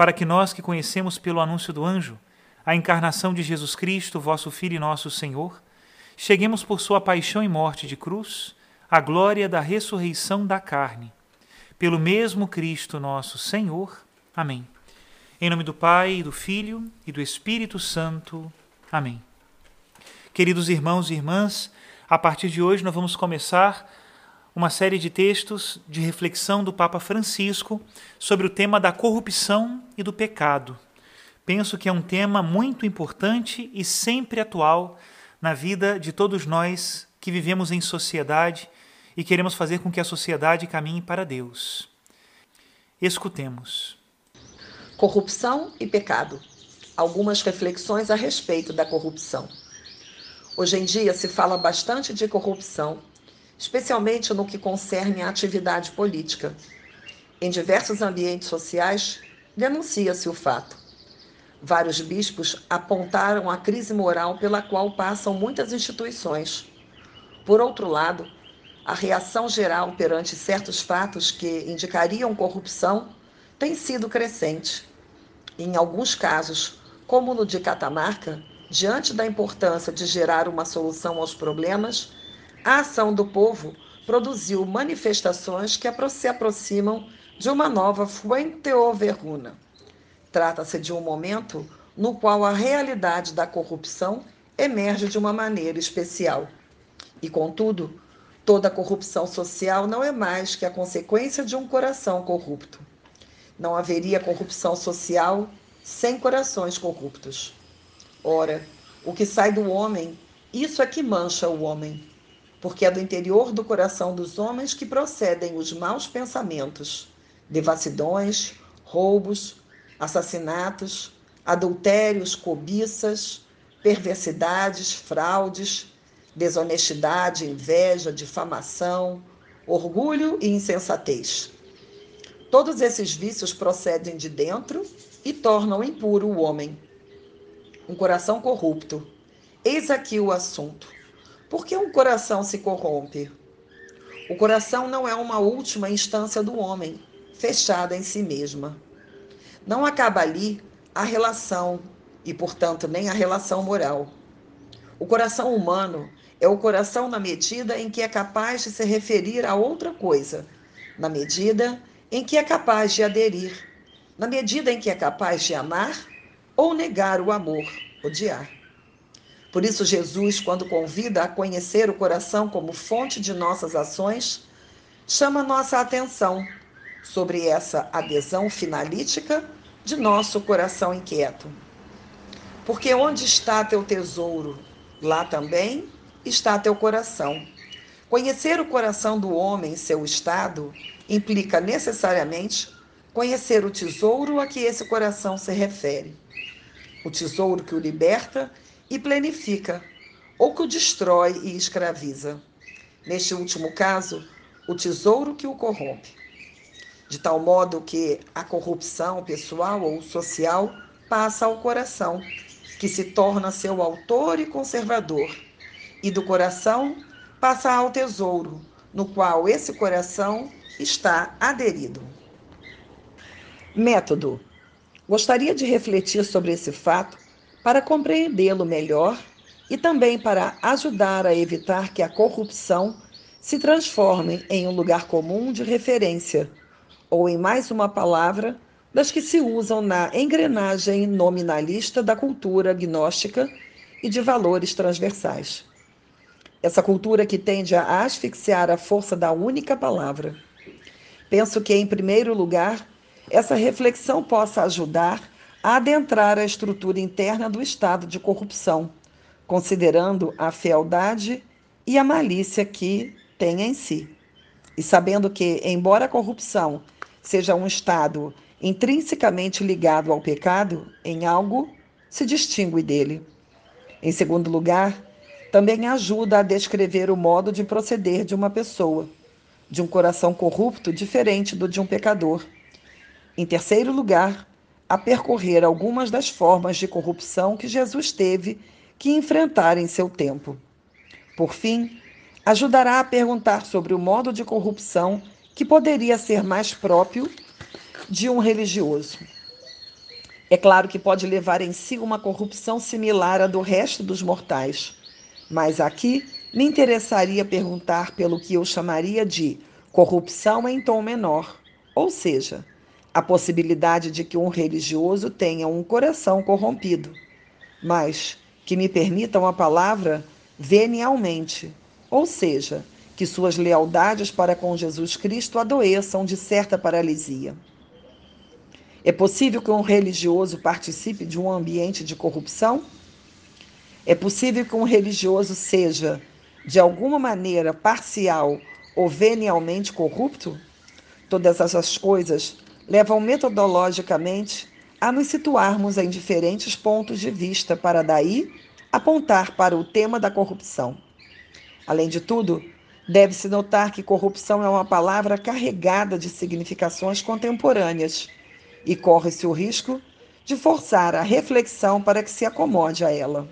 para que nós que conhecemos pelo anúncio do anjo a encarnação de Jesus Cristo, vosso Filho e nosso Senhor, cheguemos por sua paixão e morte de cruz à glória da ressurreição da carne. Pelo mesmo Cristo nosso Senhor. Amém. Em nome do Pai, do Filho e do Espírito Santo. Amém. Queridos irmãos e irmãs, a partir de hoje nós vamos começar uma série de textos de reflexão do Papa Francisco sobre o tema da corrupção e do pecado. Penso que é um tema muito importante e sempre atual na vida de todos nós que vivemos em sociedade e queremos fazer com que a sociedade caminhe para Deus. Escutemos. Corrupção e pecado. Algumas reflexões a respeito da corrupção. Hoje em dia se fala bastante de corrupção especialmente no que concerne à atividade política. Em diversos ambientes sociais, denuncia-se o fato. Vários bispos apontaram a crise moral pela qual passam muitas instituições. Por outro lado, a reação geral perante certos fatos que indicariam corrupção tem sido crescente. Em alguns casos, como no de Catamarca, diante da importância de gerar uma solução aos problemas, a ação do povo produziu manifestações que se aproximam de uma nova Fuente Overruna. Trata-se de um momento no qual a realidade da corrupção emerge de uma maneira especial. E, contudo, toda corrupção social não é mais que a consequência de um coração corrupto. Não haveria corrupção social sem corações corruptos. Ora, o que sai do homem, isso é que mancha o homem porque é do interior do coração dos homens que procedem os maus pensamentos, devassidões, roubos, assassinatos, adultérios, cobiças, perversidades, fraudes, desonestidade, inveja, difamação, orgulho e insensatez. Todos esses vícios procedem de dentro e tornam impuro o homem. Um coração corrupto. Eis aqui o assunto. Por que um coração se corrompe? O coração não é uma última instância do homem, fechada em si mesma. Não acaba ali a relação e, portanto, nem a relação moral. O coração humano é o coração na medida em que é capaz de se referir a outra coisa, na medida em que é capaz de aderir, na medida em que é capaz de amar ou negar o amor, odiar. Por isso, Jesus, quando convida a conhecer o coração como fonte de nossas ações, chama nossa atenção sobre essa adesão finalítica de nosso coração inquieto. Porque onde está teu tesouro, lá também está teu coração. Conhecer o coração do homem, seu estado, implica necessariamente conhecer o tesouro a que esse coração se refere. O tesouro que o liberta e planifica, ou que o destrói e escraviza. Neste último caso, o tesouro que o corrompe. De tal modo que a corrupção pessoal ou social passa ao coração que se torna seu autor e conservador, e do coração passa ao tesouro, no qual esse coração está aderido. Método: Gostaria de refletir sobre esse fato para compreendê-lo melhor e também para ajudar a evitar que a corrupção se transforme em um lugar comum de referência, ou em mais uma palavra das que se usam na engrenagem nominalista da cultura gnóstica e de valores transversais. Essa cultura que tende a asfixiar a força da única palavra. Penso que, em primeiro lugar, essa reflexão possa ajudar adentrar a estrutura interna do estado de corrupção, considerando a fealdade e a malícia que tem em si. E sabendo que, embora a corrupção seja um estado intrinsecamente ligado ao pecado, em algo se distingue dele. Em segundo lugar, também ajuda a descrever o modo de proceder de uma pessoa, de um coração corrupto diferente do de um pecador. Em terceiro lugar, a percorrer algumas das formas de corrupção que Jesus teve que enfrentar em seu tempo. Por fim, ajudará a perguntar sobre o modo de corrupção que poderia ser mais próprio de um religioso. É claro que pode levar em si uma corrupção similar à do resto dos mortais, mas aqui me interessaria perguntar pelo que eu chamaria de corrupção em tom menor, ou seja, a possibilidade de que um religioso tenha um coração corrompido, mas que me permitam a palavra venialmente, ou seja, que suas lealdades para com Jesus Cristo adoeçam de certa paralisia. É possível que um religioso participe de um ambiente de corrupção? É possível que um religioso seja, de alguma maneira, parcial ou venialmente corrupto? Todas essas coisas levam metodologicamente a nos situarmos em diferentes pontos de vista para daí apontar para o tema da corrupção. Além de tudo, deve-se notar que corrupção é uma palavra carregada de significações contemporâneas e corre-se o risco de forçar a reflexão para que se acomode a ela.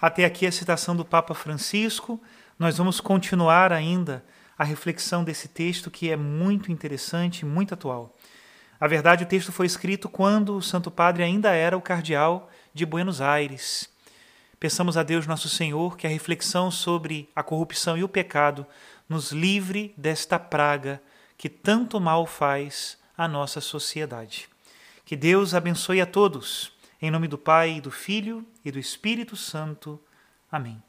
Até aqui a citação do Papa Francisco. Nós vamos continuar ainda a reflexão desse texto que é muito interessante, muito atual. A verdade, o texto foi escrito quando o Santo Padre ainda era o cardeal de Buenos Aires. Peçamos a Deus nosso Senhor que a reflexão sobre a corrupção e o pecado nos livre desta praga que tanto mal faz à nossa sociedade. Que Deus abençoe a todos. Em nome do Pai, do Filho e do Espírito Santo. Amém.